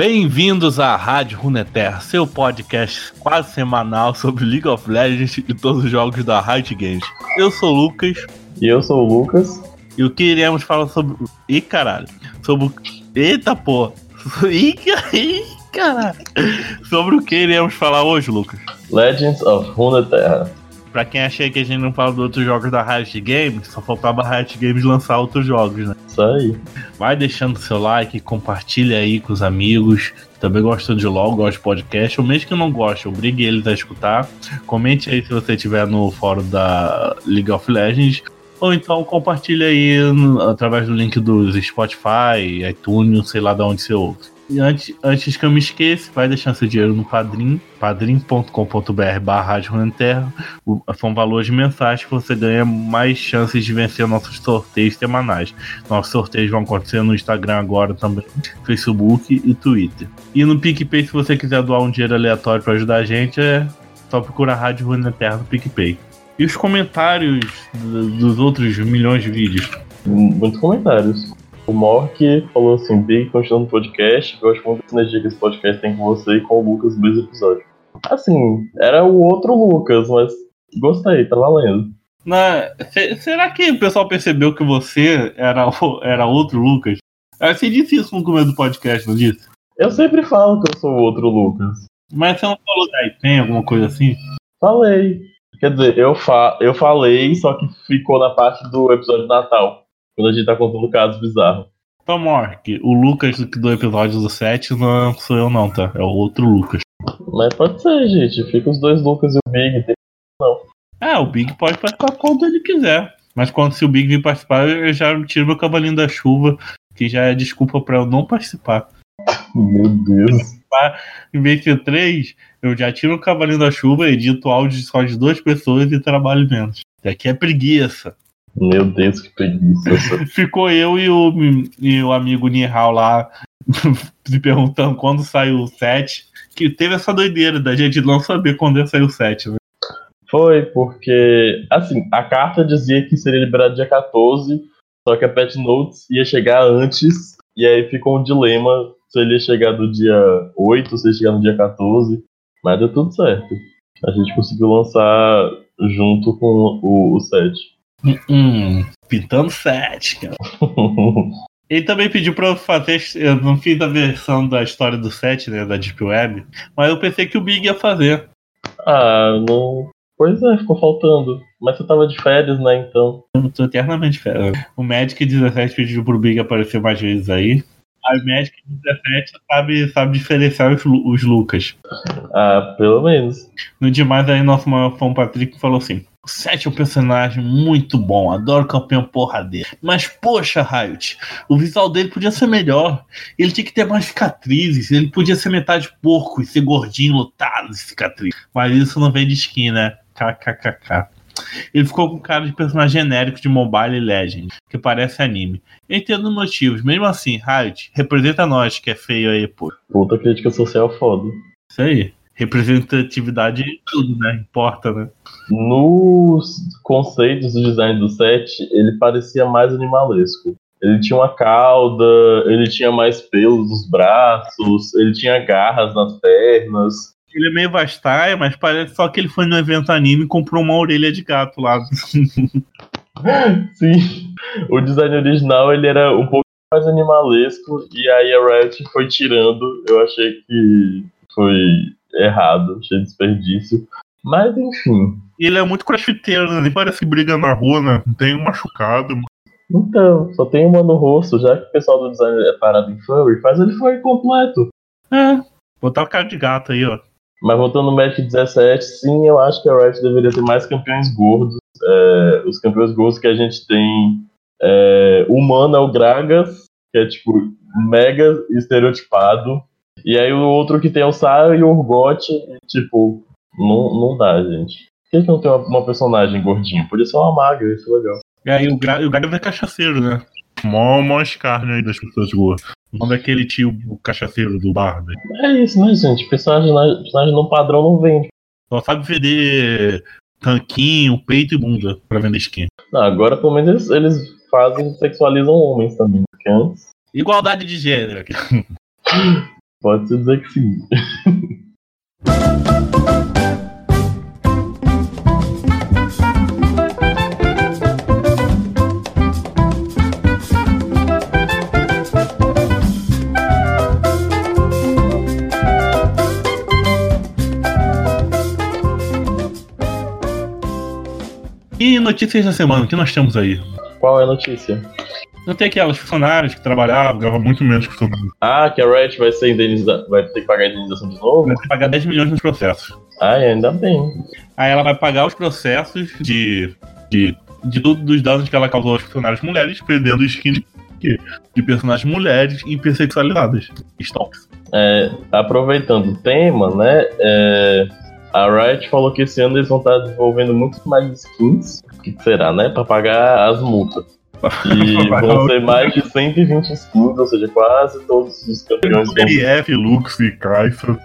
Bem-vindos à Rádio Runeterra, seu podcast quase semanal sobre League of Legends e todos os jogos da Riot Games. Eu sou o Lucas. E eu sou o Lucas. E o que iremos falar sobre. Ih, caralho. Sobre. Eita porra. Ih, caralho. Sobre o que iremos falar hoje, Lucas? Legends of Runeterra. Pra quem achei que a gente não fala de outros jogos da Riot Games, só faltava a Riot Games lançar outros jogos, né? Isso aí. Vai deixando seu like, compartilha aí com os amigos. Também gostou de LOL, gosta de podcast. Ou mesmo que não goste, obrigue eles a escutar. Comente aí se você estiver no fórum da League of Legends. Ou então compartilha aí através do link dos Spotify, iTunes, sei lá de onde você ouve. Antes, antes que eu me esqueça, vai deixar seu dinheiro no Padrim, padrim.com.br barra São valores mensais que você ganha mais chances de vencer nossos sorteios semanais. Nossos sorteios vão acontecer no Instagram agora também, Facebook e Twitter. E no PicPay, se você quiser doar um dinheiro aleatório para ajudar a gente, é só procurar Rádio Runeterra no PicPay. E os comentários dos outros milhões de vídeos? Muitos comentários. O Mork falou assim: Big, continuando o podcast, gosto muito da sinergia que esse podcast tem com você e com o Lucas dois episódios. Assim, era o outro Lucas, mas gostei, tá valendo. Na, será que o pessoal percebeu que você era, era outro Lucas? Você disse isso no começo do podcast, não disse? Eu sempre falo que eu sou outro Lucas. Mas você não falou da tem alguma coisa assim? Falei. Quer dizer, eu, fa eu falei, só que ficou na parte do episódio de Natal quando a gente tá contando casos bizarros. Então, Mork, o Lucas do episódio do 7 não sou eu não, tá? É o outro Lucas. Mas pode ser, gente. Fica os dois Lucas e o Big. Não. É, o Big pode participar quando ele quiser. Mas quando se o Big vir participar, eu já tiro meu cavalinho da chuva, que já é desculpa pra eu não participar. Meu Deus. Em vez de três, eu já tiro o cavalinho da chuva, edito áudio só de duas pessoas e trabalho menos. Daqui é preguiça. Meu Deus, que preguiça. Ficou eu e o, e o amigo Nihal lá se perguntando quando saiu o 7. Que teve essa doideira da gente não saber quando ia sair o 7, né? Foi, porque, assim, a carta dizia que seria liberado dia 14, só que a Pet Notes ia chegar antes, e aí ficou um dilema se ele ia chegar do dia 8, se ele ia chegar no dia 14, mas deu tudo certo. A gente conseguiu lançar junto com o, o 7. Hum, pintando 7, cara. Ele também pediu pra eu fazer. Eu não fiz a versão da história do 7, né? Da Deep Web. Mas eu pensei que o Big ia fazer. Ah, não. Pois é, ficou faltando. Mas você tava de férias, né? Então. Eu tô eternamente de férias. O Magic 17 pediu pro Big aparecer mais vezes aí. A Magic 17 sabe, sabe diferenciar os, os Lucas. Ah, pelo menos. No demais aí, nosso maior fã Patrick falou assim: o 7 é um personagem muito bom, adoro campeão porradeiro. Mas, poxa, Riot, o visual dele podia ser melhor. Ele tinha que ter mais cicatrizes, ele podia ser metade porco e ser gordinho, lotado de cicatriz. Mas isso não vem de skin, né? KKKK. Ele ficou com cara de personagem genérico de Mobile Legends, que parece anime. Entendo motivos, mesmo assim, Riot, representa nós que é feio aí, pô. Puta crítica social foda. Isso aí representatividade tudo, né? Importa, né? Nos conceitos do design do set, ele parecia mais animalesco. Ele tinha uma cauda, ele tinha mais pelos nos braços, ele tinha garras nas pernas. Ele é meio vastaia, mas parece só que ele foi no evento anime e comprou uma orelha de gato lá. Sim. O design original ele era um pouco mais animalesco e aí a Riot foi tirando. Eu achei que foi errado, de desperdício. Mas enfim. Ele é muito crossfiteiro, né? Nem parece que briga na rua, né? Não tem um machucado. Então, só tem uma no rosto, já que o pessoal do design é parado em furry, faz ele furry completo. É, botar o cara de gato aí, ó. Mas voltando no match 17, sim, eu acho que a Riot deveria ter mais campeões gordos. É, os campeões gordos que a gente tem. É, humano é o Gragas, que é tipo mega estereotipado. E aí o outro que tem o Sarah e o Urgot, tipo, não, não dá, gente. Por que, que não tem uma, uma, personagem gordinha? Podia ser uma magra, isso é legal. E aí o Gragas é cachaceiro, né? Mó, mó escárnio aí das pessoas gordas. O nome daquele tio o cachaceiro do bar, né? É isso, né, gente? Personagem, personagem no padrão não vende. Só sabe vender tanquinho, peito e bunda pra vender skin. Não, agora pelo menos eles, eles fazem, sexualizam homens também, porque antes. Igualdade de gênero. Pode-se dizer que sim. E notícias da semana, o que nós temos aí? Qual é a notícia? Não tem aquelas funcionários que trabalhavam, ganhavam muito menos que todo mundo. Ah, que a Riot vai ser indenizada, vai ter que pagar a indenização de novo? Vai ter que pagar 10 milhões nos processos. Ah, ainda bem. Aí ela vai pagar os processos de. de. de tudo dos danos que ela causou aos funcionários mulheres, perdendo skins de, de personagens mulheres hipersexualizadas. Stonks. É, aproveitando o tema, né? é, a Riot falou que esse ano eles vão estar desenvolvendo muito mais skins. O que será, né? Pra pagar as multas. E vão ser mais de 120 skins, ou seja, quase todos os campeões LF, Lux e Kai'Sa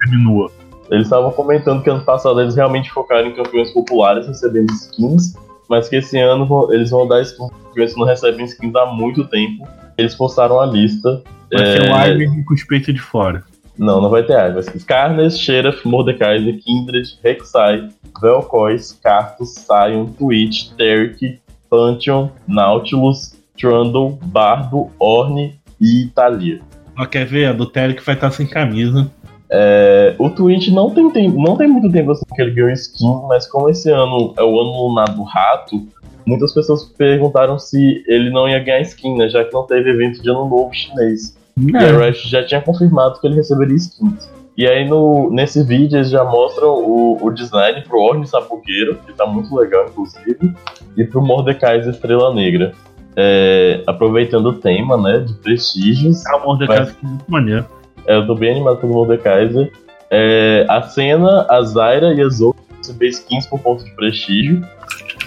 terminou. Eles estavam comentando que ano passado eles realmente focaram em campeões populares recebendo skins, mas que esse ano eles vão dar skins que não recebem skins há muito tempo. Eles postaram a lista. Vai ser É, o Ivern com os peitos de fora. Não, não vai ter ser Skarnes, Sheriff, Mordekaiser, Kindred, Rek'Sai, Vel'Koz, Karthus, Sion, Twitch, Terk, Pantheon, Nautilus, Trundle, Bardo, Ornn e Thalia. Ó, quer ver? A do Terek vai estar sem camisa. É, o Twitch não tem, tempo, não tem muito tempo assim que ele ganhou skin, mas como esse ano é o ano lunar do rato, muitas pessoas perguntaram se ele não ia ganhar skin, né? Já que não teve evento de ano novo chinês. E a É. Riot já tinha confirmado que ele receberia skins. E aí no, nesse vídeo eles já mostram o, o design pro Orne Sapuqueiro, que tá muito legal, inclusive, e pro Mordekaiser Estrela Negra. É, aproveitando o tema, né, de prestígios, A Mordecai que é muito maneiro. é, eu tô bem animado pelo Mordekaiser. É, a Senna, a Zyra e a Zoe receber skins por ponto de prestígio.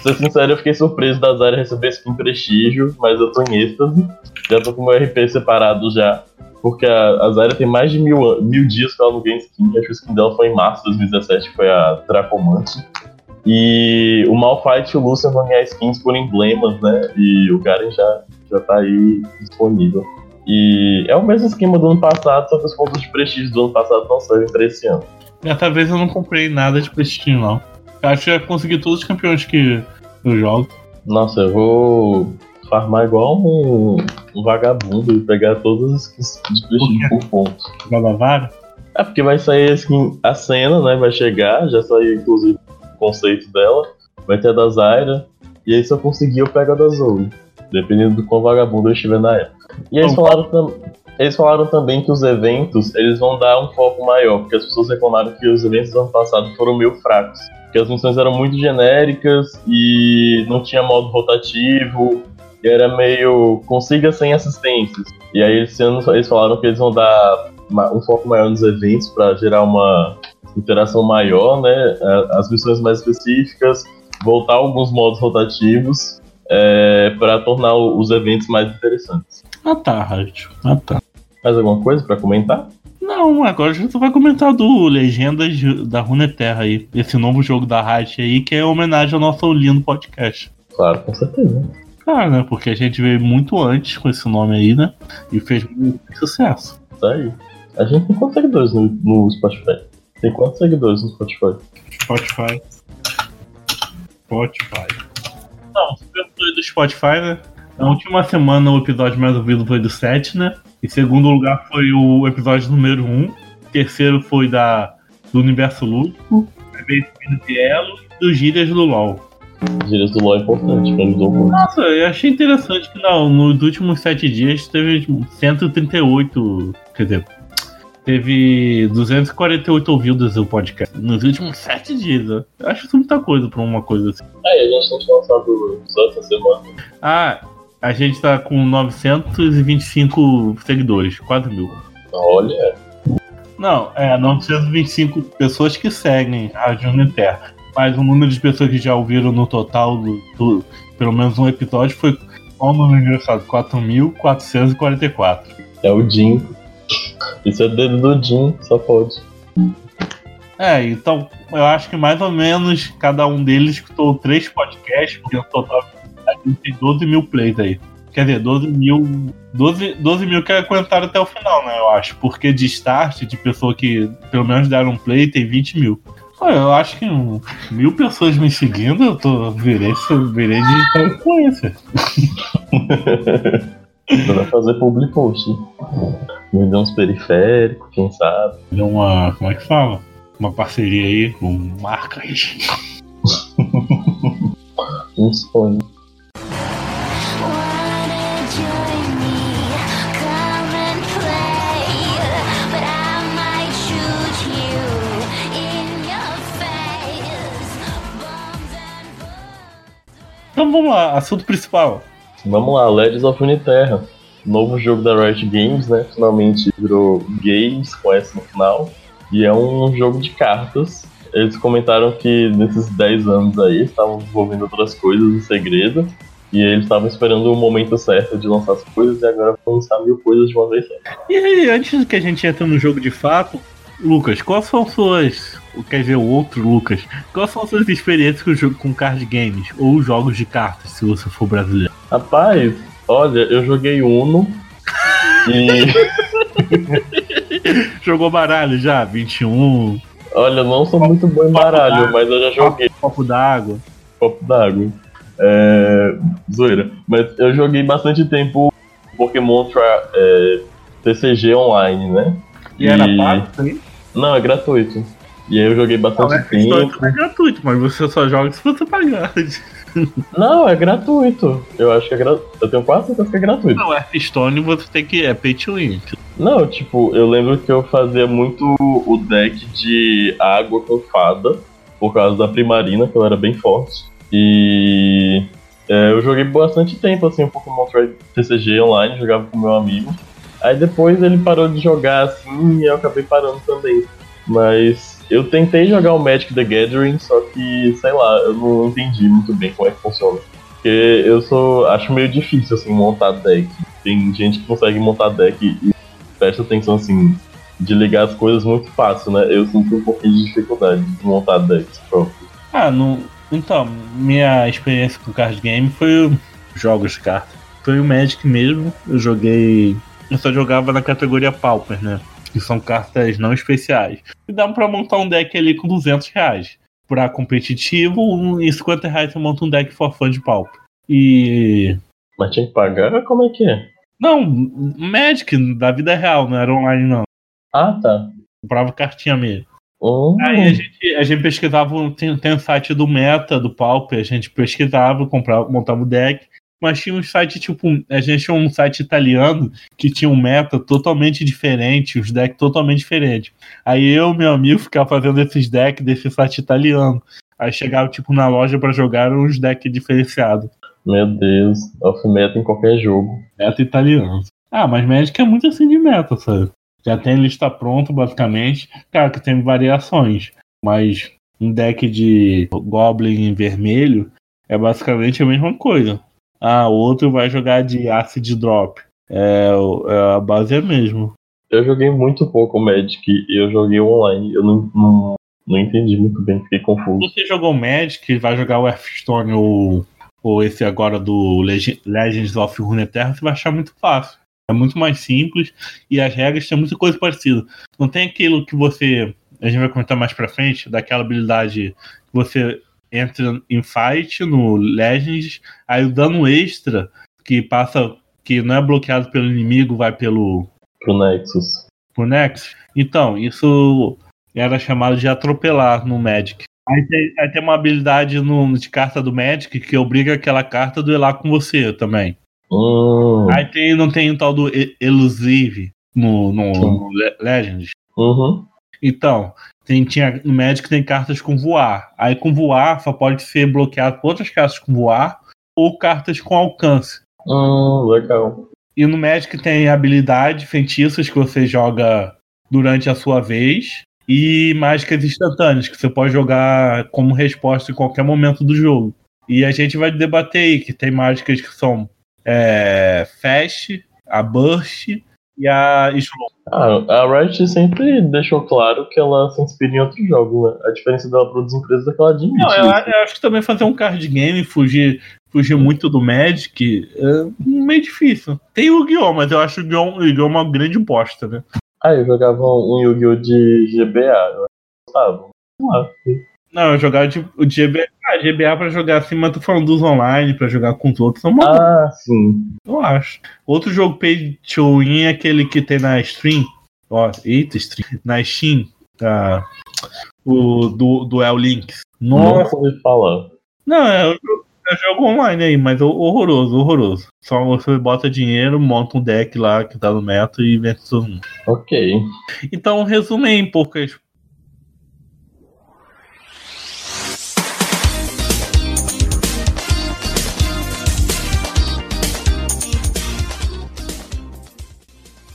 Ser sincero, eu fiquei surpreso da Zyra receber skin prestígio, mas eu tô em êxtase. Já tô com meu RP separado já. Porque a, a Zyra tem mais de mil, mil dias que ela não ganha skin. Acho que a skin dela foi em março de 2017, que foi a Dracomante. E o Malphite e o Lucian vão ganhar skins por emblemas, né? E o Garen já, já tá aí disponível. E é o mesmo esquema do ano passado, só que os pontos de prestígio do ano passado não servem pra esse ano. Dessa vez eu não comprei nada de prestígio, não. Eu acho que já consegui todos os campeões que eu jogo. Nossa, eu vou farmar igual um, um vagabundo e pegar todas as skins de prestígio por ponto. Joga vara. É porque vai sair a skin, a cena, né? Vai chegar, já saiu inclusive o conceito dela. Vai ter a da Zyra. E aí se eu conseguir eu pego a da Zoe. Dependendo do quão vagabundo eu estiver na época. E eles falaram, tam- eles falaram também que os eventos eles vão dar um foco maior, porque as pessoas reclamaram que os eventos do ano passado foram meio fracos. Porque as missões eram muito genéricas e não tinha modo rotativo. E era meio consiga sem assistências. E aí esse ano eles falaram que eles vão dar um foco maior nos eventos para gerar uma interação maior, né? As missões mais específicas, voltar alguns modos rotativos para tornar os eventos mais interessantes. Ah tá, Rádio. Ah tá. Mais alguma coisa para comentar? Não, agora a gente vai comentar do Legendas da Runeterra aí. Esse novo jogo da Riot aí, que é homenagem ao nosso lindo podcast. Claro, com certeza. Claro, né? Porque a gente veio muito antes com esse nome aí, né? E fez muito sucesso. Tá aí. A gente tem quantos seguidores no, no Spotify? Tem quantos seguidores no Spotify? Spotify. Spotify. Não, você perguntou aí do Spotify, né? Na última semana o episódio mais ouvido foi do 7, né? Em segundo lugar foi o episódio número 1. Terceiro foi da do Universo Lúdico. Seguido de Elo e dos Gírias do LoL. Gírias do LoL é importante, me ajudou muito. Nossa, eu achei interessante que não, nos últimos 7 dias teve 138. Quer dizer, teve 248 ouvidas o podcast. Nos últimos 7 dias. né? Eu acho isso muita coisa pra uma coisa assim. Aí, a gente tem que lançar do episódio essa semana. Ah, a gente tá com 925 seguidores, quase mil. Olha, Não, é 925 pessoas que seguem a Juniper. Mas o número de pessoas que já ouviram no total do, do- pelo menos um episódio foi qual o número engraçado? 4.444. é o Jim. Isso é dedo do Jim, só pode. É, então eu acho que mais ou menos cada um deles escutou três podcasts, porque no total tem 12 mil plays aí. Quer dizer, 12 mil. 12, 12 mil que aguentaram até o final, né? Eu acho. Porque de start, de pessoa que pelo menos deram play, tem 20 mil. Eu acho que um, mil pessoas me seguindo, eu tô, virei, virei digital influencer. Vai fazer public post. Vender uns periféricos, quem sabe. Deu uma. Como é que fala? Uma parceria aí com marcas. um sonho. Então vamos lá, assunto principal. Vamos lá, Legends of Uniterra. Novo jogo da Riot Games, né? Finalmente virou Games com S no final. E é um jogo de cartas. Eles comentaram que nesses 10 anos aí estavam desenvolvendo outras coisas em segredo. E eles estavam esperando o momento certo de lançar as coisas e agora vão lançar mil coisas de uma vez só. E aí, antes que a gente entre no jogo de fato, Lucas, quais são suas. Quer dizer, o outro Lucas, quais são suas experiências com, jogo, com card games ou jogos de cartas, se você for brasileiro? Rapaz, olha, eu joguei Uno e. Jogou baralho já? 21. Olha, eu não sou muito bom em baralho, mas eu já joguei. Copo d'água. Copo d'água. É. Zoeira. Mas eu joguei bastante tempo Pokémon Tra é, TCG online, né? E, e... era pago também? Não, é gratuito. E aí eu joguei bastante não, é tempo. É gratuito, mas você só joga se você pagar. Não, é gratuito. Eu acho que é gratuito. Eu tenho quase certeza que é gratuito. Não, Hearthstone você tem que. É pay to win. Não, tipo, eu lembro que eu fazia muito o deck de água com fada. Por causa da primarina, que ela era bem forte. E. É, eu joguei bastante tempo assim o Pokémon TCG online, jogava com meu amigo. Aí depois ele parou de jogar assim e eu acabei parando também. Mas eu tentei jogar o Magic the Gathering, só que, sei lá, eu não entendi muito bem como é que funciona. Porque eu sou. acho meio difícil assim montar deck. Tem gente que consegue montar deck e presta atenção assim, de ligar as coisas muito fácil, né? Eu sinto um pouquinho de dificuldade de montar decks próprios. Ah, não. Então, minha experiência com card game foi jogos de cartas. Foi o Magic mesmo. Eu joguei eu só jogava na categoria Pauper, né? Que são cartas não especiais. E dá pra montar um deck ali com 200 reais. Pra competitivo, em 50 reais você monta um deck for fun de Pauper. E. Mas tinha que pagar? Como é que é? Não, Magic, da vida real, não era online não. Ah, tá. Comprava cartinha mesmo. Oh. Aí a gente, a gente pesquisava, tem, tem um site do Meta, do Pauper, a gente pesquisava, comprava, montava o deck mas tinha um site, tipo, a gente tinha um site italiano que tinha um meta totalmente diferente, os decks totalmente diferentes. Aí eu meu amigo ficava fazendo esses decks desse site italiano. Aí chegava, tipo, na loja para jogar uns decks diferenciados. Meu Deus, off-meta em qualquer jogo. Meta italiano. Ah, mas Magic é muito assim de meta, sabe? Já tem lista pronta, basicamente. Claro que tem variações, mas um deck de Goblin vermelho é basicamente a mesma coisa. Ah, o outro vai jogar de Acid Drop. É, é a base é mesmo. Eu joguei muito pouco Magic e eu joguei online. Eu não, não, não entendi muito bem, fiquei confuso. Se você jogou Magic, vai jogar o Hearthstone ou, ou esse agora do Legends of Runeterra, você vai achar muito fácil. É muito mais simples e as regras têm muita coisa parecida. Não tem aquilo que você. A gente vai comentar mais pra frente, daquela habilidade que você entra em fight no Legends, aí o dano extra que passa, que não é bloqueado pelo inimigo, vai pelo. Pro Nexus. Pro Nexus. Então, isso era chamado de atropelar no Magic. Aí tem, aí tem uma habilidade no, de carta do Magic que obriga aquela carta a duelar com você também. Uhum. Aí tem, não tem o tal do Elusive no, no, no Legends. Uhum. Então, tem, tinha, no Magic tem cartas com voar. Aí com voar só pode ser bloqueado por outras cartas com voar ou cartas com alcance. Hum, legal. E no Magic tem habilidade, feitiços que você joga durante a sua vez e mágicas instantâneas que você pode jogar como resposta em qualquer momento do jogo. E a gente vai debater aí que tem mágicas que são é, Fast, a Burst e a Slow. Ah, a Riot sempre deixou claro que ela se inspira em outros jogos, né? A diferença dela para outras empresas é que ela admite. Não, eu, eu, acho que também fazer um card game, fugir, fugir muito do Magic, é meio difícil. Tem o Yu-Gi-Oh!, mas eu acho o Yu-Gi-Oh! uma grande bosta, né? Ah, eu jogava um Yu-Gi-Oh! de GBA, eu gostava. Não, eu jogava de, o GBA, ah, GBA pra jogar assim, mas tô falando dos online, pra jogar com os outros. É uma Ah, sim. Eu acho. Outro jogo pay to win é aquele que tem na stream. Ó, eita, stream. Na Steam. Ah, o do, do El Links. Nossa. Ouvi falar. Não, é o jogo, é jogo online aí, mas horroroso, horroroso. Só você bota dinheiro, monta um deck lá que tá no meta e vence todo mundo. Ok. Então, resume em poucas.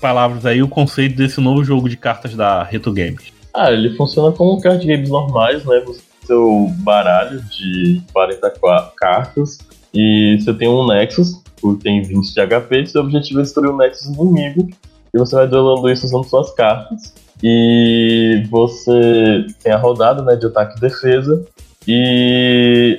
Palavras aí, o conceito desse novo jogo de cartas da Reto Games. Ah, ele funciona como card games normais, né? Você tem seu baralho de 44 cartas e você tem um Nexus, que tem 20 de HP, seu objetivo é destruir o Nexus inimigo e você vai duelando isso usando suas cartas. E você tem a rodada né, de ataque e defesa e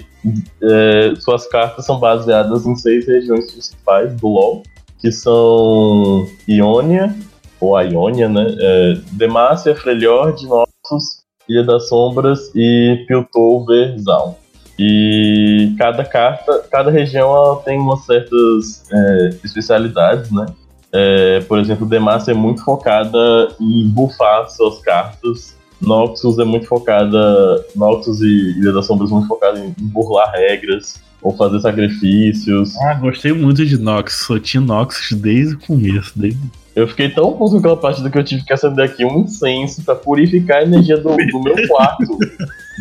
é, suas cartas são baseadas em seis regiões principais do LoL, que são Iônia, ou a Iônia, né? É, Demacia, Freljord, Noxus, Ilha das Sombras e Piltover Zaun. E cada carta, cada região tem umas certas é, especialidades, né? É, por exemplo, Demacia é muito focada em buffar suas cartas. Noxus é muito focada. Noxus e Ilha das Sombras muito focada em burlar regras ou fazer sacrifícios. Ah, gostei muito de Noxus. Sou tinha Noxus desde o começo. Desde... Eu fiquei tão puto com aquela partida que eu tive que acender aqui um incenso pra purificar a energia do, do meu quarto.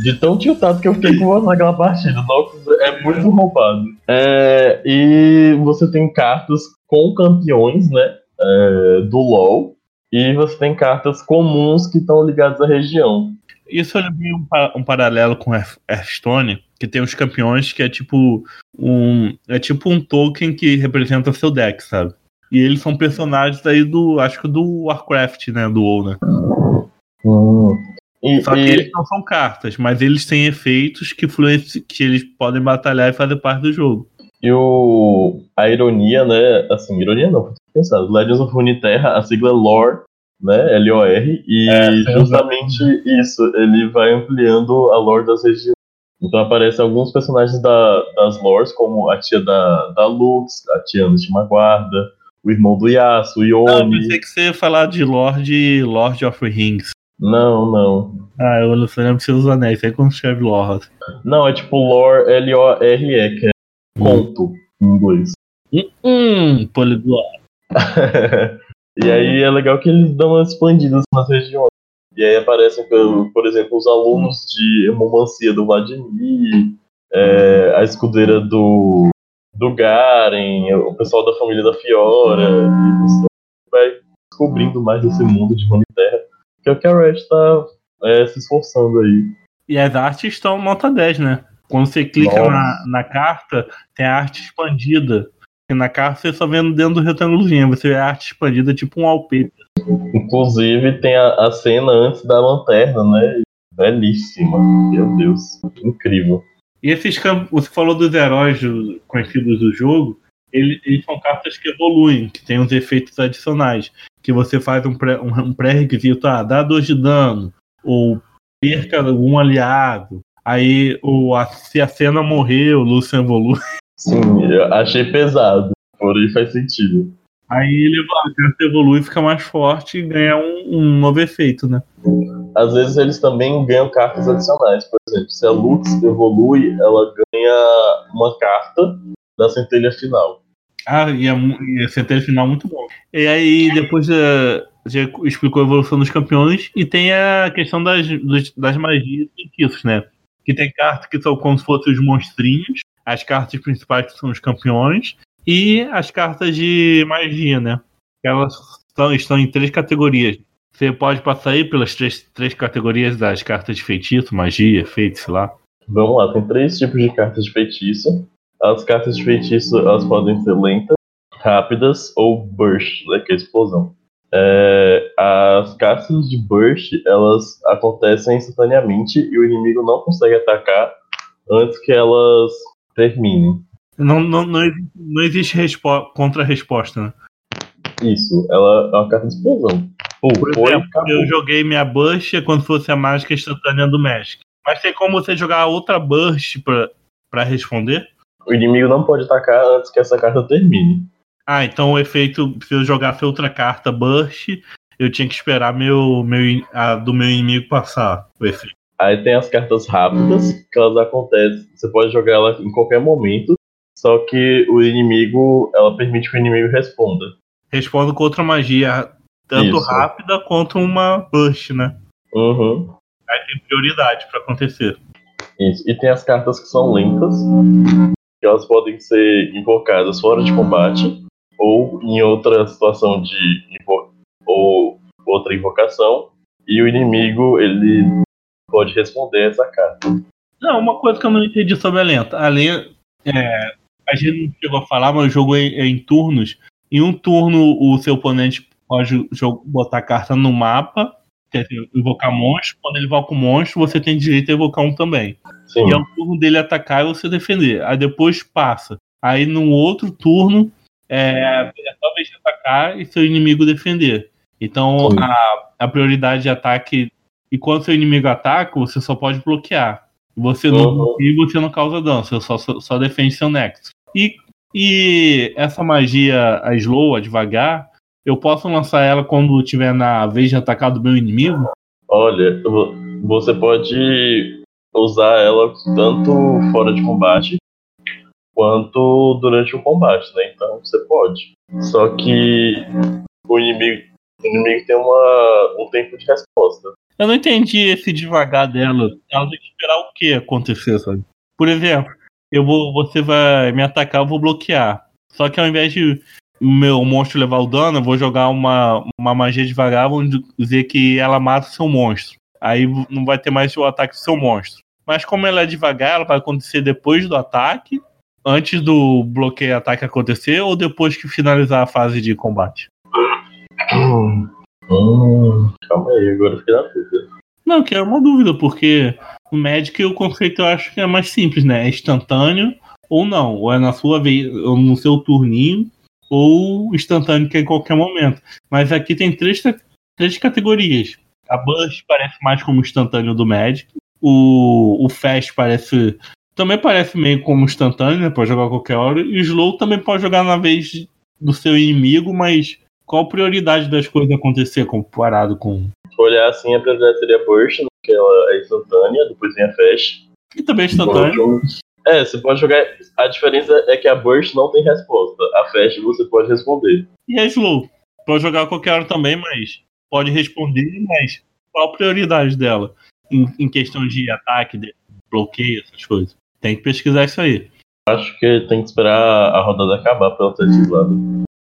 de tão tiltado que eu fiquei com naquela partida. Noxus é muito roubado. É, e você tem cartas com campeões, né? É, do LoL. E você tem cartas comuns que estão ligadas à região. Isso eu vi um, um paralelo com Hearthstone, que tem os campeões que é tipo um é tipo um token que representa seu deck, sabe? E eles são personagens aí do, acho que do Warcraft, né, do WoW, né? Hum. E, Só que e... eles não são cartas, mas eles têm efeitos que, que eles podem batalhar e fazer parte do jogo. E o, a ironia, né? Assim, ironia não, pensado. Legends of Runeterra, a sigla é lore, né? L-O-R, e é, justamente é. isso, ele vai ampliando a lore das regiões. Então aparecem alguns personagens da, das lores, como a tia da, da Lux, a tia da Maguarda, o irmão do Yasuo, o Yoni. Não, pensei que você ia falar de Lord, Lord of Rings. Não, não. Ah, eu não sei se os anéis, aí quando escreve Lord. Não, é tipo lore, L-O-R-E, que é hum. conto em inglês. Hum, hum poliglota. e aí é legal que eles dão umas expandidas nas regiões. E aí aparecem, por exemplo, os alunos de hemomancia do Vladimir, é, a escudeira do, do Garen, o pessoal da família da Fiora. E você vai descobrindo mais desse mundo de Runeterra, que é o que a Red está é, se esforçando aí. E as artes estão nota 10, né? Quando você clica na, na carta, tem a arte expandida. E na carta você só vendo dentro do retângulozinho, você vê a arte expandida tipo um wallpaper. Inclusive tem a, a cena antes da lanterna, né? Belíssima. Meu Deus. Incrível. E esses campos, você falou dos heróis conhecidos do jogo, eles, eles, são cartas que evoluem, que tem uns efeitos adicionais. Que você faz um pré-requisito, um, um ah, dá dois de dano, ou perca um aliado. Aí, o, a, se a cena morrer, o Lucian evolui. Sim, eu achei pesado, porém faz sentido. Aí ele a carta evolui, fica mais forte e ganha um, um, novo efeito, né? Às vezes eles também ganham cartas adicionais. Por exemplo, se a Lux evolui, ela ganha uma carta da centelha final. Ah, e a, e a centelha final é muito bom. E aí, depois uh, já explicou a evolução dos campeões e tem a questão das, das magias e feitiços, né? Que tem cartas que são como se fossem os monstrinhos, as cartas principais que são os campeões, e as cartas de magia, né? Elas estão, estão em três categorias. Você pode passar aí pelas três, três categorias das cartas de feitiço, magia, efeito, sei lá. Vamos lá, tem três tipos de cartas de feitiço. As cartas de feitiço elas podem ser lentas, rápidas ou burst, né, que é explosão. É, as cartas de burst elas acontecem instantaneamente e o inimigo não consegue atacar antes que elas terminem. Não, não, não, existe, não existe contra-resposta, né? Isso, ela é uma carta de explosão. Pô, Por exemplo, eu joguei minha Burst quando fosse a mágica instantânea do Magic. Mas tem como você jogar outra Burst pra, pra responder? O inimigo não pode atacar antes que essa carta termine. Ah, então o efeito, se eu jogasse outra carta Burst, eu tinha que esperar meu, meu, a, do meu inimigo passar o efeito. Aí tem as cartas rápidas, que elas acontecem. Você pode jogar ela em qualquer momento, só que o inimigo, ela permite que o inimigo responda. Responda com outra magia tanto Isso. rápida quanto uma burst, né? Uhum. Aí tem prioridade para acontecer. Isso. E tem as cartas que são lentas, que elas podem ser invocadas fora de combate ou em outra situação de ou outra invocação e o inimigo ele pode responder essa carta. Não, uma coisa que eu não entendi sobre a lenta. A lenta, é, a gente não chegou a falar, mas o jogo é, é em turnos. Em um turno o seu oponente pode botar carta no mapa, invocar monstro. Quando ele invoca o monstro, você tem direito a invocar um também. Sim. E é o turno dele atacar e você defender. Aí depois passa. Aí no outro turno é, é só vez de atacar e seu inimigo defender. Então a, a prioridade de ataque. E quando seu inimigo ataca, você só pode bloquear. Você não uhum. bloqueia você não causa dano, você só, só, só defende seu nexo. E, e essa magia, a slow, a devagar, eu posso lançar ela quando tiver na vez de atacar do meu inimigo? Olha, você pode usar ela tanto fora de combate quanto durante o combate, né? Então você pode. Só que o inimigo, o inimigo tem uma, um tempo de resposta. Eu não entendi esse devagar dela. Ela tem que esperar o que acontecer, sabe? Por exemplo, eu vou, você vai me atacar, eu vou bloquear. Só que ao invés de o meu monstro levar o dano, eu vou jogar uma, uma magia devagar, vamos dizer que ela mata o seu monstro. Aí não vai ter mais o ataque do seu monstro. Mas como ela é devagar, ela vai acontecer depois do ataque, antes do bloqueio ataque acontecer ou depois que finalizar a fase de combate? Hum, hum, calma aí, agora fiquei na dúvida. Não, que é uma dúvida, porque o Magic o conceito eu acho que é mais simples, né? É instantâneo ou não, ou é na sua vez, ou no seu turninho, ou instantâneo que é em qualquer momento. Mas aqui tem três, três categorias. A Burst parece mais como instantâneo do Magic. O, o Fast parece. Também parece meio como instantâneo, né? Pode jogar a qualquer hora. E o Slow também pode jogar na vez do seu inimigo, mas qual a prioridade das coisas acontecer comparado com. Se olhar assim, a prioridade seria Burst, né? Que ela é instantânea, depois vem a Fast. E também é instantâneo. É, você pode jogar. A diferença é que a Burst não tem resposta. A Fast você pode responder. E a Slow? Pode jogar a qualquer hora também, mas pode responder, mas qual a prioridade dela? Em, em questão de ataque, de bloqueio, essas coisas. Tem que pesquisar isso aí. Acho que tem que esperar a rodada acabar pra ela ser ativada.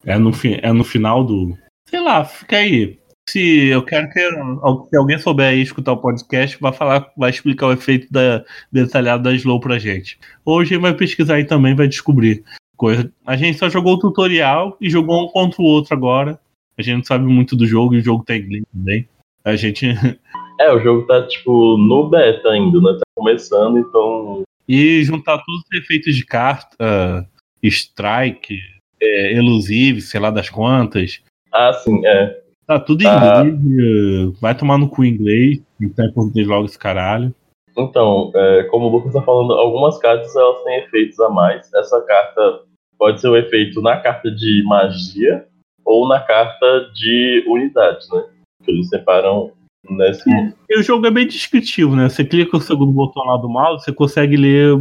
É no, é no final do. Sei lá, fica aí. Se eu quero que se alguém souber aí escutar o podcast, vai falar, vai explicar o efeito da, detalhado da Slow pra gente. Hoje vai pesquisar aí também, vai descobrir coisa. A gente só jogou o tutorial e jogou um contra o outro agora. A gente não sabe muito do jogo e o jogo tá em inglês também. A gente. É, o jogo tá tipo no beta ainda, né? Tá começando, então. E juntar todos os efeitos de carta, strike, é, elusive, sei lá das quantas. Ah, sim, é. Tá tudo em ah. inglês. Vai tomar no cu em inglês. Então é português logo esse caralho. Então, é, como o Lucas tá falando, algumas cartas elas têm efeitos a mais. Essa carta pode ser o um efeito na carta de magia ou na carta de unidade, né? Que eles separam nesse. É, e o jogo é bem descritivo, né? Você clica o segundo botão lá do mouse, você consegue ler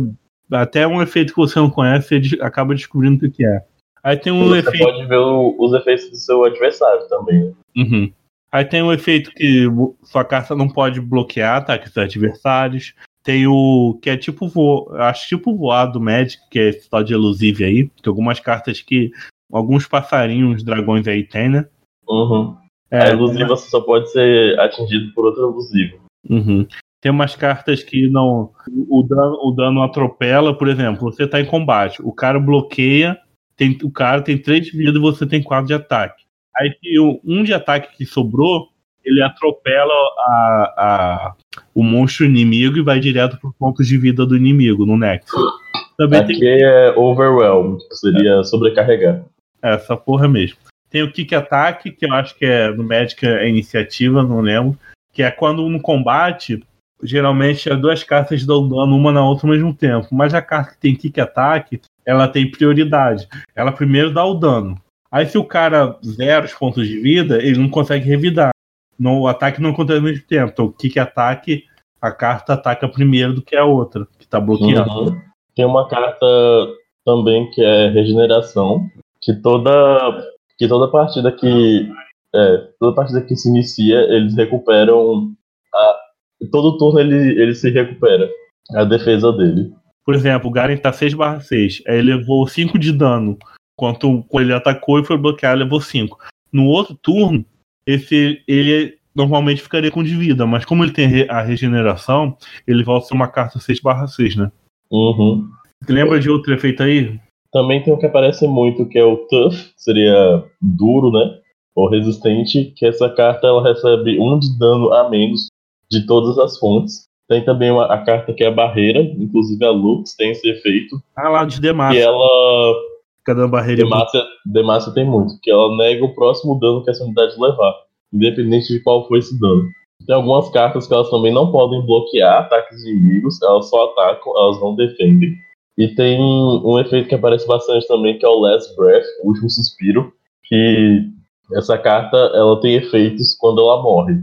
até um efeito que você não conhece, você acaba descobrindo o que é. Aí tem um você efeito. pode ver o, os efeitos do seu adversário também. Uhum. Aí tem um efeito que sua carta não pode bloquear ataques dos adversários. Tem o que é tipo vo... acho tipo voar do Magic, que é esse tal de elusive aí. Tem algumas cartas que. Alguns passarinhos, dragões aí tem, né? Uhum. É, a elusiva você só pode ser atingido por outro elusivo. Uhum. Tem umas cartas que não. O dano, o dano atropela, por exemplo, você tá em combate, o cara bloqueia tem, o cara tem 3 de vida e você tem 4 de ataque. Aí um de ataque que sobrou, ele atropela a, a, o monstro inimigo e vai direto pro pontos de vida do inimigo no Nexus. Também Aqui tem... é overwhelm, que seria é. sobrecarregar. É, essa porra mesmo. Tem o Kick Attack, que eu acho que é no Magic é iniciativa, não lembro. Que é quando no combate, geralmente as duas cartas dão dano uma na outra ao mesmo tempo. Mas a carta que tem Kick Attack, ela tem prioridade. Ela primeiro dá o dano. Aí se o cara zera os pontos de vida, ele não consegue revidar. No, o ataque não acontece ao mesmo tempo. Então Kick Attack, a carta ataca primeiro do que a outra, que tá bloqueando. Uhum. Tem uma carta também que é regeneração, que toda que toda partida que é, toda partida que se inicia eles recuperam a, todo turno ele, ele se recupera a defesa dele. Por exemplo, o Garen tá 6/6, aí ele levou 5 de dano. Enquanto ele atacou e foi bloqueado, levou 5. No outro turno, esse ele normalmente ficaria com de vida, mas como ele tem a regeneração, ele volta a ser uma carta 6/6, né? Uhum. Você lembra de outro efeito aí? Também tem um que aparece muito, que é o Tough, que seria duro, né? Ou resistente, que essa carta ela recebe um de dano a menos de todas as fontes. Tem também uma, a carta que é a barreira, inclusive a Lux tem esse efeito. Ah, lá de Demacia. E ela. Cada barreira. Demacia, Demacia tem muito, que ela nega o próximo dano que essa unidade levar, independente de qual for esse dano. Tem algumas cartas que elas também não podem bloquear ataques de inimigos, elas só atacam, elas não defendem. E tem um efeito que aparece bastante também, que é o Last Breath, o último suspiro, que essa carta ela tem efeitos quando ela morre.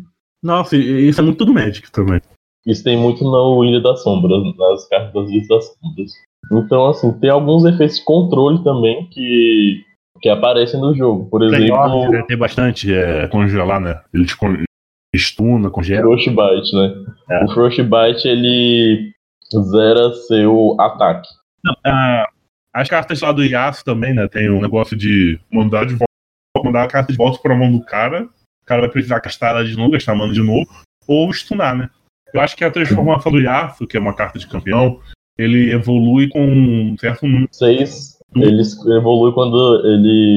Nossa, isso é muito do Magic também. Isso tem muito no Ilha das Sombras, nas cartas das Ilhas das Sombras. Então, assim, tem alguns efeitos de controle também que, que aparecem no jogo. Por exemplo. Tem, tem bastante é, congelar, né? Ele te estuna, congela. Frostbite, né? É. O Frostbite ele zera seu ataque. Uh, as cartas lá do Yasuo também, né? Tem um negócio de mandar de volta, mandar a carta de volta para a mão do cara. O cara vai precisar castar ela de novo, gastar mana de novo, ou stunar, né? Eu acho que a transformação do Yasuo, que é uma carta de campeão, ele evolui com um certo número. Seis. Ele evolui quando ele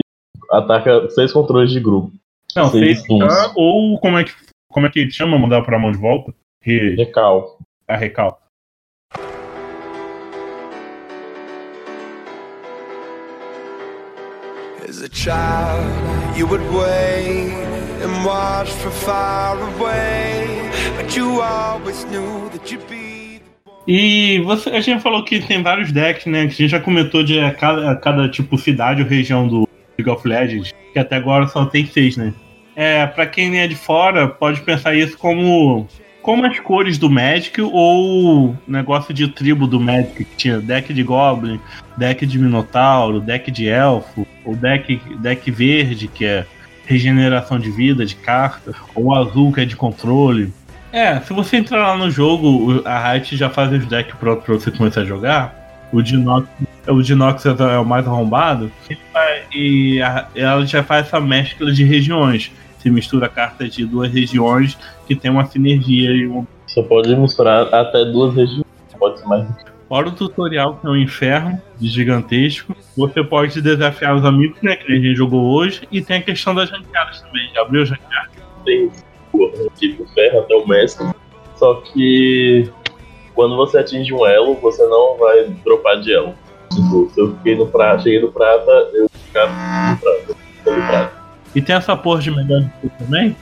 ataca seis controles de grupo. Não, seis, seis ou como é que como é que ele chama mandar pra mão de volta? Re... Recal. A recal. As a child, you would wait and watch from far away, but you always knew that you'd be. E você, a gente falou que tem vários decks, né? Que a gente já comentou de cada, cada tipo cidade ou região do League of Legends, que até agora só tem seis, né? é, para quem é de fora, pode pensar isso como como as cores do Magic ou negócio de tribo do Magic, que tinha deck de Goblin, deck de Minotauro, deck de Elfo, ou deck, deck verde, que é regeneração de vida, de carta, ou azul, que é de controle. É, se você entrar lá no jogo, a Riot já faz os decks prontos pra você começar a jogar. O Dinox, o Dinox é o mais arrombado. E ela já faz essa mescla de regiões se mistura cartas de duas regiões que tem uma sinergia e um... Você pode misturar até duas regiões, pode ser mais. Fora o tutorial, que é um inferno gigantesco, você pode desafiar os amigos, né? Que a gente jogou hoje, e tem a questão das ranqueadas também. Já abriu as ranqueadas? Tem tipo ferro até o mestre. Só que quando você atinge um elo, você não vai dropar de elo. Tipo, se eu fiquei no prata, cheguei no prata, eu ficar no prata. No prata. E tem essa porra de melhor de também?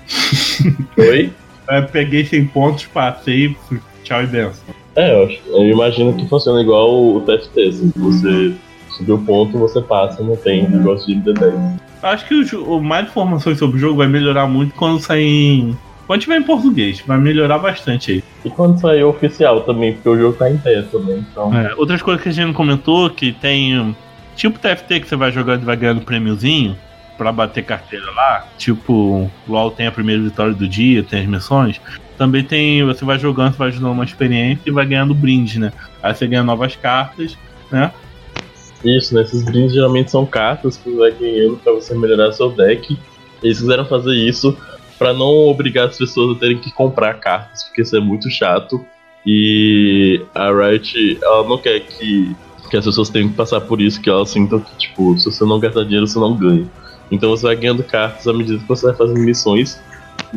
Oi? Eu peguei 100 pontos, passei, tchau e benção. É, eu, eu, imagino que funciona igual o TFT, assim, você subiu o ponto, você passa, não tem negócio de MD10. Acho que o, o, mais informações sobre o jogo vai melhorar muito quando sair em. Quando tiver em português, vai melhorar bastante aí. E quando sair oficial também, porque o jogo tá em pé também, então. É, outras coisas que a gente não comentou, que tem. Tipo TFT que você vai jogando e vai ganhando prêmiozinho para bater carteira lá, tipo, LOL tem a primeira vitória do dia, tem as missões. Também tem, você vai jogando, você vai ajudando uma experiência e vai ganhando brinde, né? Aí você ganha novas cartas, né? Isso, né? Esses brindes geralmente são cartas que você vai ganhando para você melhorar seu deck. Eles quiseram fazer isso para não obrigar as pessoas a terem que comprar cartas, porque isso é muito chato. E a Riot, ela não quer que, que as pessoas tenham que passar por isso, que elas sintam que, tipo, se você não gastar dinheiro, você não ganha. Então você vai ganhando cartas à medida que você vai fazendo missões.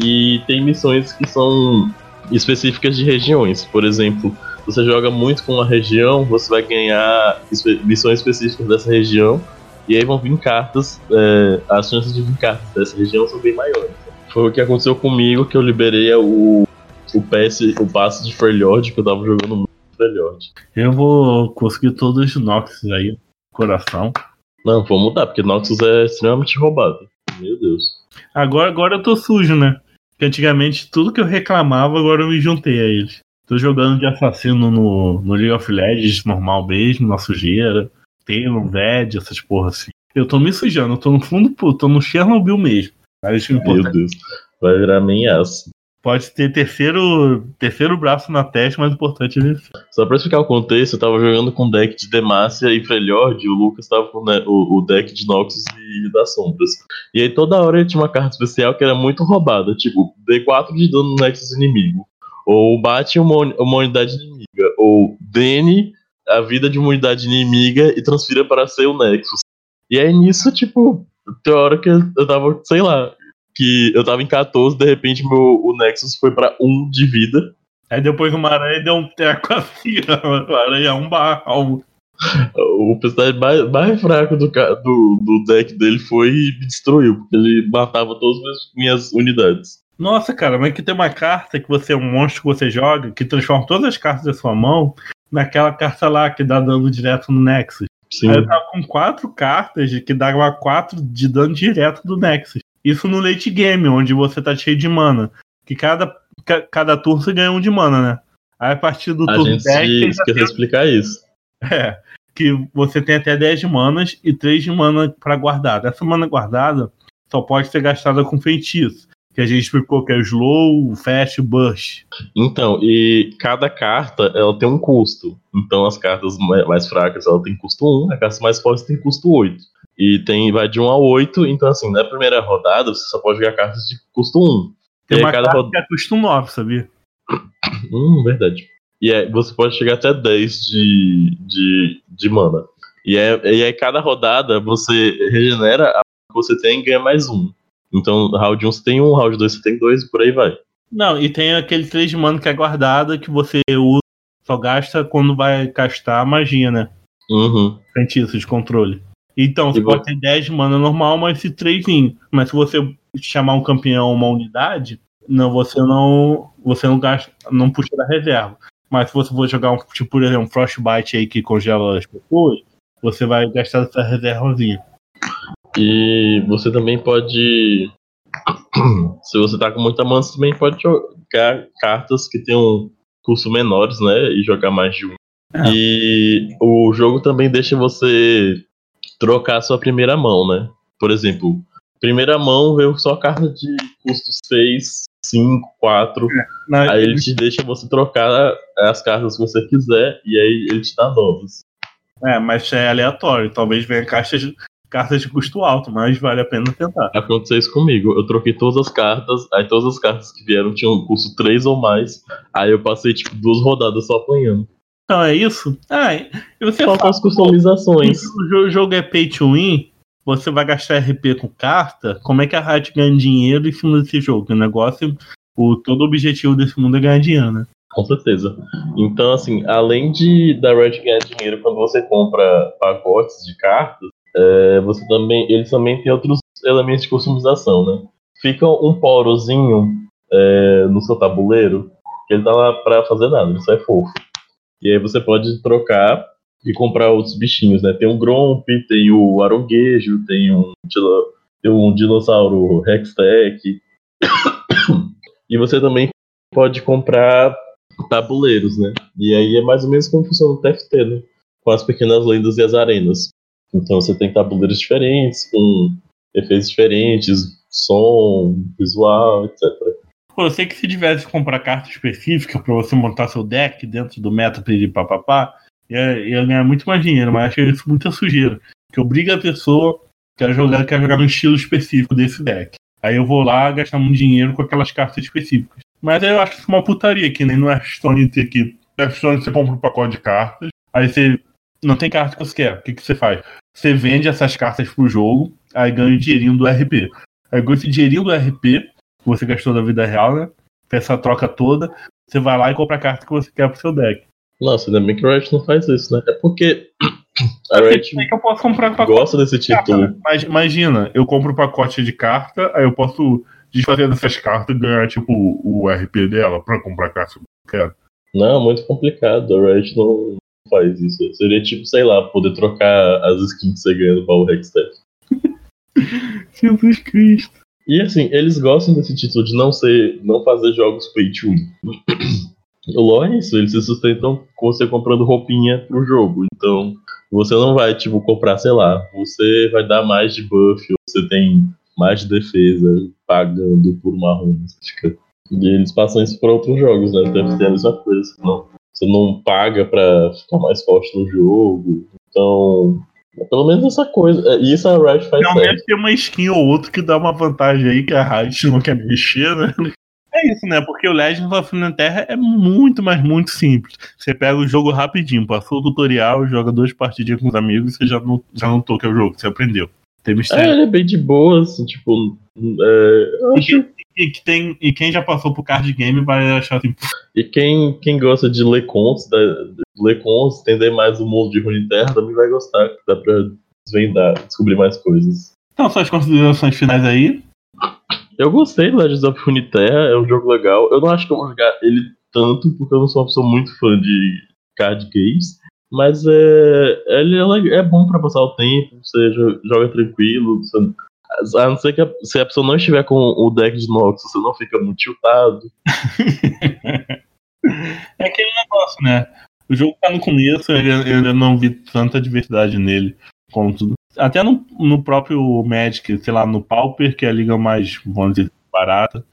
E tem missões que são específicas de regiões. Por exemplo, você joga muito com uma região, você vai ganhar missões específicas dessa região, e aí vão vir cartas, é, as chances de vir cartas dessa região são bem maiores. Foi o que aconteceu comigo, que eu liberei o, o PS, o passe de Freljord, que eu tava jogando muito Freljord. Eu vou conseguir todos os Noxus aí, coração. Não, vou mudar, porque Noxus é extremamente roubado. Meu Deus. Agora, agora eu tô sujo, né? Porque antigamente tudo que eu reclamava, agora eu me juntei a eles. Tô jogando de assassino no, no League of Legends normal mesmo, na sujeira. Talon, Ved, essas porras assim. Eu tô me sujando, eu tô no fundo, pô, tô no Chernobyl mesmo. Mas, Meu Deus, vai virar minhaço. Pode ter terceiro, terceiro braço na testa, mas o importante é vencer. Só pra explicar o contexto, eu tava jogando com deck de Demacia e Freljord, e o Lucas tava com né, o, o, deck de Noxus e das Sombras. E aí toda hora ele tinha uma carta especial que era muito roubada, tipo, D4 de dano no Nexus inimigo. Ou bate uma, uma unidade inimiga. Ou Dene a vida de uma unidade inimiga e transfira para ser o Nexus. E aí nisso, tipo, tem hora que eu tava, sei lá, que eu tava em 14, de repente meu, o Nexus foi pra 1 de vida. Aí depois uma aranha deu um teco assim, a aranha é um barro. O personagem mais, mais fraco do, do, do deck dele foi e me destruiu, porque ele matava todas as minhas unidades. Nossa, cara, mas que tem uma carta que você é um monstro que você joga, que transforma todas as cartas da sua mão naquela carta lá que dá dano direto no Nexus. Sim. Aí eu tava com quatro cartas que dava quatro de dano direto do Nexus. Isso no late game, onde você tá cheio de mana. Que cada, cada turno você ganha um de mana, né? Aí a partir do a turno gente 10. esqueceu de explicar isso. É. Que você tem até 10 de manas e 3 de mana para guardar. Essa mana guardada só pode ser gastada com feitiço que a gente explicou que é slow, fast, burst. Então, e cada carta ela tem um custo. Então as cartas mais fracas ela tem custo 1, a carta mais forte tem custo 8. E tem vai de 1 a 8, então assim, na primeira rodada você só pode jogar cartas de custo 1. Tem uma cada carta que é custo 9, sabia? Hum, verdade. E aí você pode chegar até 10 de, de, de mana. E, é, e aí cada rodada você regenera a que você tem e ganha mais um. Então, round 1 você tem um, round 2 você tem dois e por aí vai. Não, e tem aquele 3 de mana que é guardado que você usa, só gasta quando vai castar a magia, né? Uhum. Feitiço de controle. Então, você e pode ter 10 de mana normal, mas esse 3 Mas se você chamar um campeão uma unidade, não, você não. Você não gasta. Não puxa da reserva. Mas se você for jogar um, tipo, por exemplo, um Frostbite aí que congela as pessoas, você vai gastar essa reservazinha. E você também pode. Se você tá com muita mana, você também pode jogar cartas que tenham custo menores, né? E jogar mais de um. É. E o jogo também deixa você trocar a sua primeira mão, né? Por exemplo, primeira mão veio só carta de custo 6, 5, 4. É, aí ele te deixa você trocar as cartas que você quiser e aí ele te dá novas. É, mas é aleatório. Talvez venha caixas cartas de custo alto, mas vale a pena tentar. Aconteceu isso comigo. Eu troquei todas as cartas, aí todas as cartas que vieram tinham custo 3 ou mais. Aí eu passei, tipo, duas rodadas só apanhando. Então é isso? Ah, e você Faltam as customizações. O jogo é pay to win, você vai gastar RP com carta, como é que a Riot ganha dinheiro em cima desse jogo? O negócio, o, todo o objetivo desse mundo é ganhar dinheiro, né? Com certeza. Então, assim, além de da Riot ganhar dinheiro quando você compra pacotes de cartas, é, você também, eles também têm outros elementos de customização, né? Fica um porozinho é, no seu tabuleiro, que ele tá lá pra fazer nada, ele só é fofo. E aí você pode trocar e comprar outros bichinhos, né? Tem o Gromp, tem o Aronguejo, tem um, tem um dinossauro Hextech. e você também pode comprar tabuleiros, né? E aí é mais ou menos como funciona o TFT, né? Com as pequenas lendas e as arenas. Então você tem tabuleiros diferentes, com efeitos diferentes, som, visual, etc. Pô, eu sei que se tivesse que comprar carta específica para você montar seu deck dentro do meta papapá, ia, ia ganhar muito mais dinheiro, mas acho isso muita sujeira. Que obriga a pessoa que quer jogar, quer jogar no estilo específico desse deck. Aí eu vou lá gastar muito dinheiro com aquelas cartas específicas. Mas eu acho isso uma putaria, que nem no Hearthstone ter que. No Hearthstone você compra um pacote de cartas, aí você não tem carta que você quer. O que, que você faz? Você vende essas cartas pro jogo, aí ganha o dinheirinho do RP. Aí com esse dinheirinho do RP, que você gastou da vida real, né? Essa troca toda, você vai lá e compra a carta que você quer pro seu deck. Nossa, ainda bem que a Riot não faz isso, né? É porque a Riot É que eu posso comprar pacote gosta desse de carta, né? Mas imagina, eu compro o pacote de carta, aí eu posso desfazer dessas cartas e ganhar, tipo, o RP dela pra comprar carta que eu quero. Não, muito complicado. A Riot não faz isso. Seria tipo, sei lá, poder trocar as skins que você ganha no Power Hextech. Jesus Cristo. E assim, eles gostam desse título de não ser, não fazer jogos pay to win. O é isso, eles se sustentam com você comprando roupinha pro jogo. Então, você não vai, tipo, comprar, sei lá, você vai dar mais de buff, você tem mais de defesa pagando por uma runa. E eles passam isso pra outros jogos, né? Deve ser a mesma coisa. Não, você não paga pra ficar mais forte no jogo. Então, pelo menos essa coisa. É, Isso a Riot faz certo. Realmente tem uma skin ou outra que dá uma vantagem aí que a Riot não quer mexer, né? É isso, né? Porque o Legends of Runeterra é muito, mas muito simples. Você pega o jogo rapidinho, passou o tutorial, joga duas partidinhas com os amigos e você já não, já não toca o jogo, você aprendeu. Tem É, mistério. ele é bem de boa, assim, tipo. é, acho E, que tem, e quem já passou pro card game vai achar assim, E quem, quem gosta de ler contos, da, de ler contos, entender mais o mundo de Runeterra, também vai gostar, que dá pra desvendar, descobrir mais coisas. Então, suas considerações finais aí. Eu gostei do Legends of Runeterra, é um jogo legal. Eu não acho que eu vou jogar ele tanto, porque eu não sou uma pessoa muito fã de card games. Mas é, ele é, é bom pra passar o tempo, você jo- joga tranquilo. você- a não ser que a, se a pessoa não estiver com o deck de Nox, você não fica muito tiltado. É aquele negócio, né? O jogo tá no começo, eu, eu não vi tanta diversidade nele tudo. Até no, no próprio Magic, sei lá, no Pauper, que é a liga mais, vamos dizer, barata.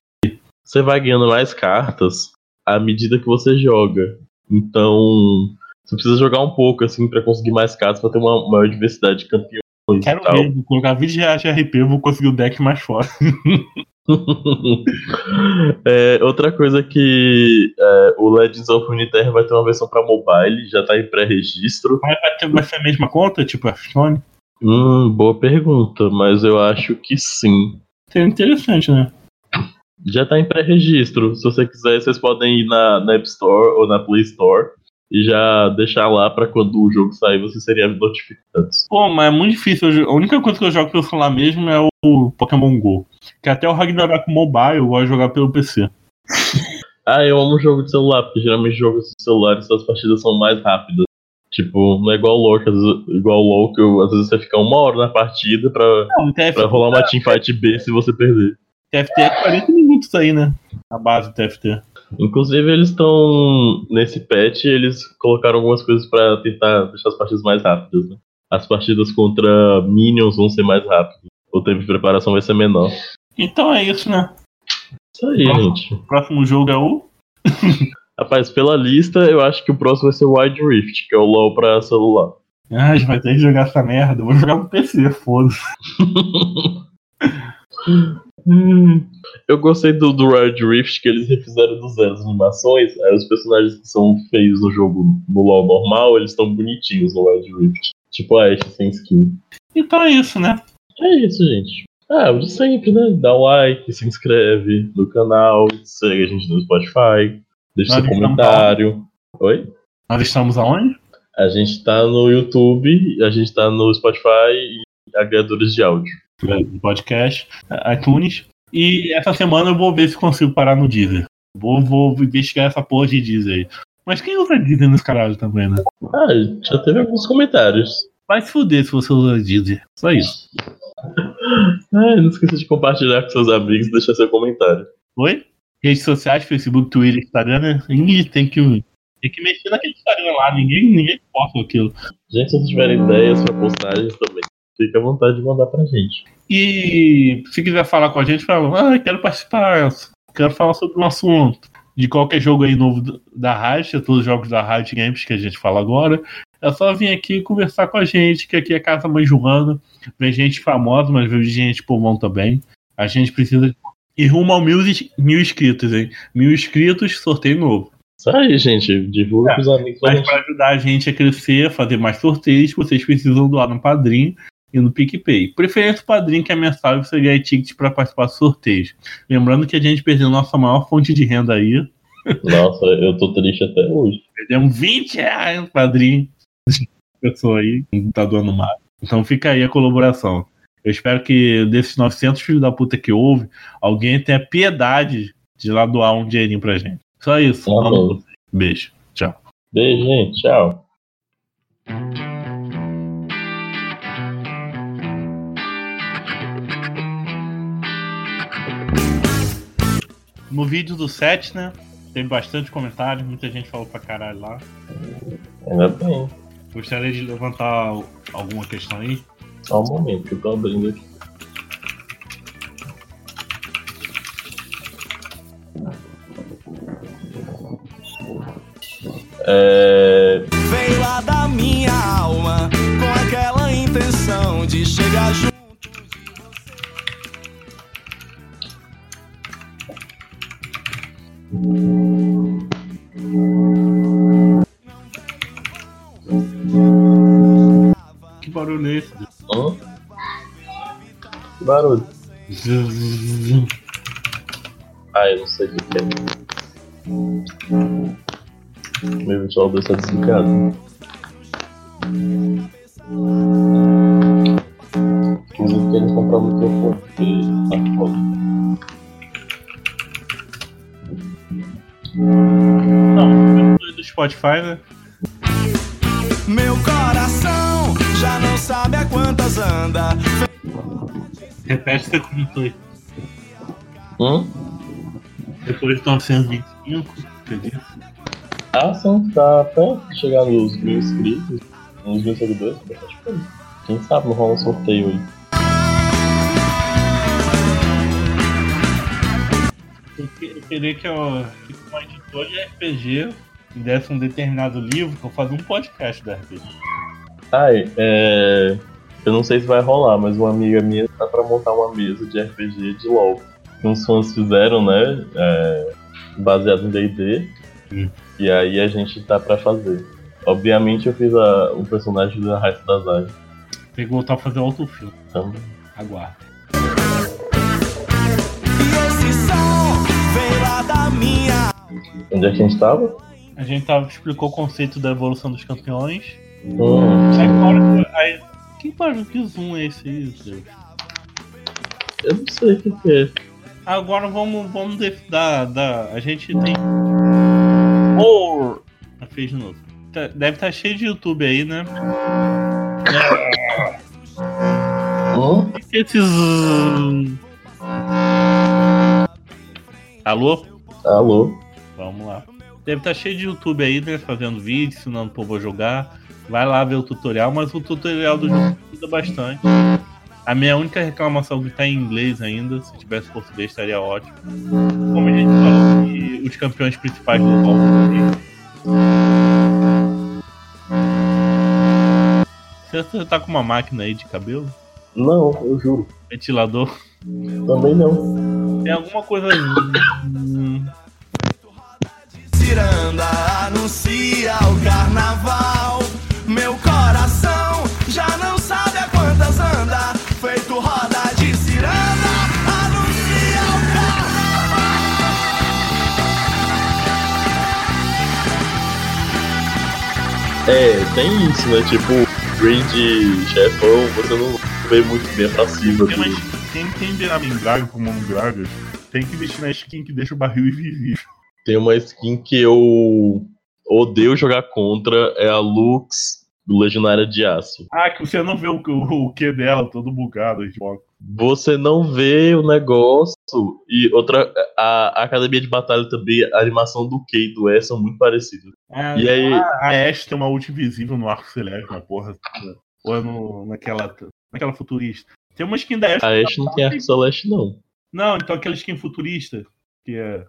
você vai ganhando mais cartas à medida que você joga. Então, você precisa jogar um pouco, assim, pra conseguir mais cartas, pra ter uma maior diversidade de campeões Quero tal. ver, vou colocar 20 reais de RP, eu vou conseguir o deck mais forte. É, outra coisa que é, o Legends of Runeterra vai ter uma versão pra mobile, já tá em pré-registro. Mas vai, ter- vai ser a mesma conta, tipo a Stone? Hum, boa pergunta, mas eu acho que sim. Seria interessante, né? Já tá em pré-registro. Se você quiser, vocês podem ir na, na App Store ou na Play Store e já deixar lá pra quando o jogo sair você seria notificado. Pô, mas é muito difícil. A única coisa que eu jogo pelo celular mesmo é o Pokémon GO. Que até o Ragnarok Mobile eu gosto de jogar pelo PC. Ah, eu amo jogo de celular, porque geralmente jogos de celular as partidas são mais rápidas. Tipo, não é igual o LoL, que às vezes, igual o LoL, que eu- às vezes você fica uma hora na partida pra, Não, TFT, pra rolar uma teamfight B se você perder. TFT é 40 minutos aí, né? A base do TFT. Inclusive, eles estão. Nesse patch, eles colocaram algumas coisas pra tentar deixar as partidas mais rápidas, né? As partidas contra minions vão ser mais rápidas. O tempo de preparação vai ser menor. Então é isso, né? Isso aí, Nossa. gente. O próximo jogo é o. Rapaz, pela lista, eu acho que o próximo vai ser o Wide Rift, que é o LoL pra celular. Ah, a gente vai ter que jogar essa merda. Eu vou jogar no PC, foda-se. Hum, Eu gostei do, do Rift que eles refizeram do zero as animações. Aí os personagens que são feios no jogo no LoL normal, eles estão bonitinhos no Wild Rift. Tipo a Ashe sem skin. Então é isso, né? É isso, gente. Ah, o de sempre, né? Dá um like, se inscreve no canal, segue a gente no Spotify, deixa Nós seu comentário. Oi? Nós estamos aonde? A gente tá no YouTube, a gente tá no Spotify e agregadores de áudio. Do podcast, iTunes. E essa semana eu vou ver se consigo parar no Deezer. Vou, vou investigar essa porra de Deezer aí. Mas quem usa Deezer nesse caralho também, né? Ah, já teve alguns comentários. Vai se fuder se você usa Deezer. Só isso. Ah, não esqueça de compartilhar com seus amigos e deixar seu comentário. Oi? Redes sociais, Facebook, Twitter, Instagram, né? Ninguém tem que, tem que mexer naquele Instagram lá. Ninguém, ninguém posta aquilo. Gente, se vocês tiverem ideias para postagens também, fique à vontade de mandar pra gente. E se quiser falar com a gente, fala, ah, quero participar, quero falar sobre um assunto. De qualquer jogo aí novo da Riot, todos os jogos da Riot Games que a gente fala agora, é só vir aqui conversar com a gente, que aqui é Casa Mãe Joana. Vem gente famosa, mas vem gente povão também. A gente precisa. E rumo ao mil, mil inscritos, hein? Mil inscritos, sorteio novo. Isso aí, gente. Divulga É, pros amigos Mas para ajudar a gente a crescer, fazer mais sorteios, vocês precisam doar no Padrim e no PicPay. Preferência o Padrim, que é mensal, e você ganha ticket para participar dos sorteios. Lembrando que a gente perdeu nossa maior fonte de renda aí. Nossa, eu tô triste até hoje. Perdemos 20 reais no padrinho. Pessoa aí não tá doando mais. Então fica aí a colaboração. Eu espero que desses 900 filhos da puta que houve, alguém tenha piedade de lá doar um dinheirinho pra gente. Só isso. Amém. Beijo. Tchau. Beijo, gente. Tchau. No vídeo do set, né? Teve bastante comentário, muita gente falou pra caralho lá. Ainda bem. Gostaria de levantar alguma questão aí? Só um momento que eu tô abrindo aqui. É... Veio lá da minha alma barulho. Ah, eu não sei o que que é. Meu ventilador está desligado. Inclusive, queria comprar um microfone, porque tá foda. Não, do Spotify, né? Você comentou. Hum? Depois de 925, você disse? Ah, sim, tá perto de chegar nos mil inscritos, nos mil seguidores. coisa. Quem sabe não rola um sorteio aí. Eu, que- eu queria que eu, que um editor de RPG me desse um determinado livro pra eu fazer um podcast da RPG. Ai, é. Eu não sei se vai rolar, mas uma amiga minha tá pra montar uma mesa de RPG de LOL. Que uns fãs fizeram, né? É, baseado em DD. Hum. E aí a gente tá pra fazer. Obviamente eu fiz a, o personagem da Raíssa das Aves. Tem que voltar a fazer outro filme. Então. E da minha onde é que a gente tava? A gente tava, explicou o conceito da evolução dos campeões. Hum, Aí, que- que zoom é esse aí, Deus? eu não sei o que, é. Agora vamos, vamos def- dar, dar. A gente tem. Or. Ah, Fez de novo. Tá- Deve estar cheio de YouTube aí, né? Hum? E esses. Alô? Alô? Vamos lá. Deve estar cheio de YouTube aí, né? Fazendo vídeo, ensinando o povo a jogar. Vai lá ver o tutorial, mas o tutorial do jogo ajuda bastante. A minha única reclamação é que tá em inglês ainda. Se tivesse português estaria ótimo. Como a gente falou, que os campeões principais do LoL. Você tá com uma máquina aí de cabelo? Não, eu juro. Ventilador? Também não. Tem alguma coisa. Ciranda anuncia o carnaval. Meu coração já não sabe a quantas anda. Feito roda de ciranda anuncia o carnaval. É, tem isso, né? Tipo, grande chefão, você não vê muito bem a passiva Porque, dele. mas quem tem Biramin Draga como um tem que investir na skin que deixa o barril invisível. Tem uma skin que eu odeio jogar contra, é a Lux do Legionária de Aço. Ah, que você não vê o, o, o que dela todo bugado de foco. Você não vê o negócio. E outra, a, a academia de batalha também, a animação do Q e do E são muito parecidas. Ah, E aí- A, a Ashe tem uma ult invisível no arco celeste, na porra. Ou é no, naquela, naquela futurista. Tem uma skin da Ashe. A Ashe não tem arco celeste, não. Não, então aquela skin futurista, que é.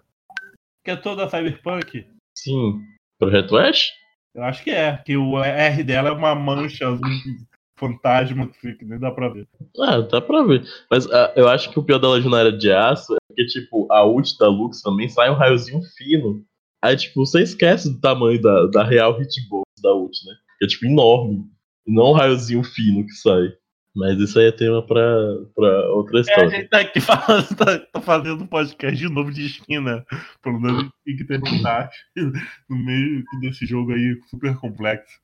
Que é toda cyberpunk. Sim. Projeto Ash? Eu acho que é, que o R dela é uma mancha azul fantasma que fica, nem dá pra ver. Ah, dá pra ver. Mas ah, eu acho que o pior da Legionária de Aço é porque, tipo, a ult da Lux também sai um raiozinho fino. Aí, tipo, você esquece do tamanho da, da real hitbox da ult, né? Que é, tipo, enorme. E não um raiozinho fino que sai. Mas isso aí é tema pra outra É, a história. gente tá aqui falando, tá, tá fazendo um podcast de novo de esquina. Pelo menos tem que terminar no meio desse jogo aí super complexo.